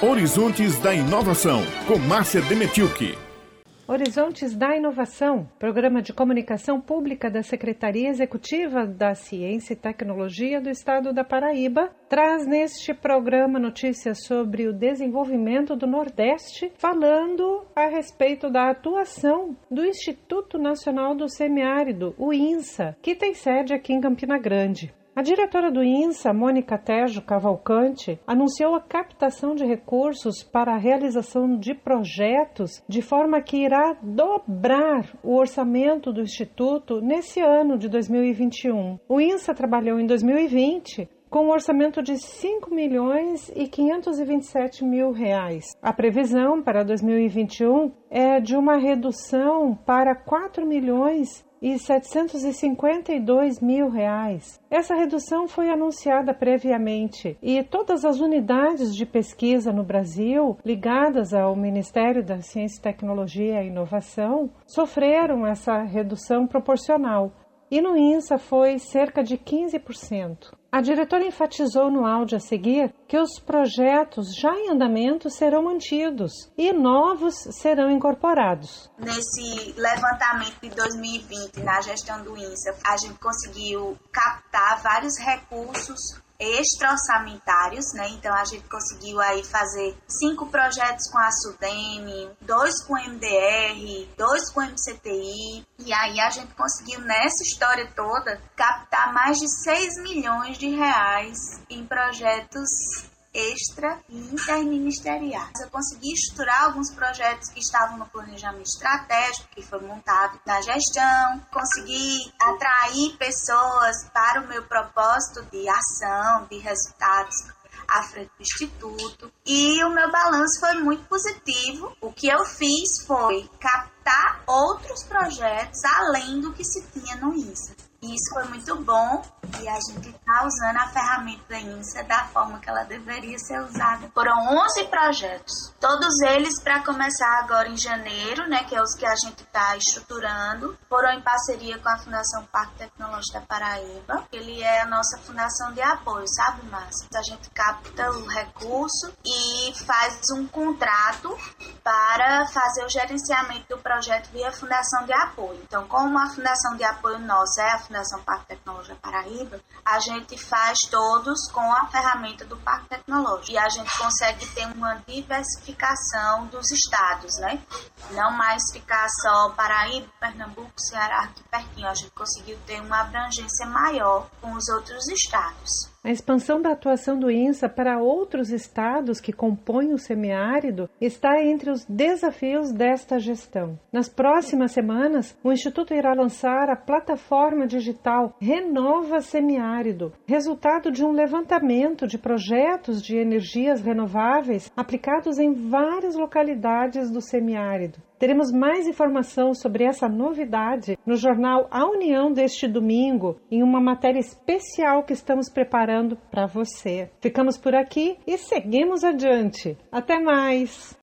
Horizontes da Inovação, com Márcia Demetilke. Horizontes da Inovação, programa de comunicação pública da Secretaria Executiva da Ciência e Tecnologia do Estado da Paraíba, traz neste programa notícias sobre o desenvolvimento do Nordeste, falando a respeito da atuação do Instituto Nacional do Semiárido, o INSA, que tem sede aqui em Campina Grande. A diretora do INSA, Mônica Tejo Cavalcante, anunciou a captação de recursos para a realização de projetos de forma que irá dobrar o orçamento do Instituto nesse ano de 2021. O INSA trabalhou em 2020 com um orçamento de 5 milhões e 527 mil reais. A previsão para 2021 é de uma redução para 4 milhões e 752 mil reais. Essa redução foi anunciada previamente e todas as unidades de pesquisa no Brasil ligadas ao Ministério da Ciência, Tecnologia e Inovação sofreram essa redução proporcional e no INSA foi cerca de 15%. A diretora enfatizou no áudio a seguir que os projetos já em andamento serão mantidos e novos serão incorporados. Nesse levantamento de 2020, na gestão do INSA, a gente conseguiu captar vários recursos extra-orçamentários, né? Então a gente conseguiu aí fazer cinco projetos com a SUDEM, dois com o MDR, dois com o MCTI, e aí a gente conseguiu nessa história toda captar mais de 6 milhões de reais em projetos extra e interministeriais. Eu consegui estruturar alguns projetos que estavam no planejamento estratégico que foi montado na gestão, consegui atrair pessoas para o meu propósito de ação, de resultados à frente do Instituto. E o meu balanço foi muito positivo. O que eu fiz foi captar outros projetos além do que se tinha no INSA. E isso foi muito bom e a gente está usando a ferramenta da INSA da forma que ela deveria ser usada. Foram 11 projetos, todos eles para começar agora em janeiro, né, que é os que a gente está estruturando. Foram em parceria com a Fundação Parque Tecnológico da Paraíba. Ele é a nossa fundação de apoio, sabe, Márcia? A gente capta o recurso e faz um contrato para fazer o gerenciamento do projeto via Fundação de Apoio. Então, como a Fundação de Apoio nossa é a Fundação Parque Tecnológico Paraíba, a gente faz todos com a ferramenta do Parque Tecnológico. E a gente consegue ter uma diversificação dos estados, né? Não mais ficar só Paraíba, Pernambuco, Ceará, aqui pertinho. A gente conseguiu ter uma abrangência maior com os outros estados. A expansão da atuação do INSA para outros estados que compõem o semiárido está entre os desafios desta gestão. Nas próximas semanas, o Instituto irá lançar a plataforma digital Renova Semiárido, resultado de um levantamento de projetos de energias renováveis aplicados em várias localidades do semiárido. Teremos mais informação sobre essa novidade no jornal A União deste domingo, em uma matéria especial que estamos preparando para você. Ficamos por aqui e seguimos adiante. Até mais!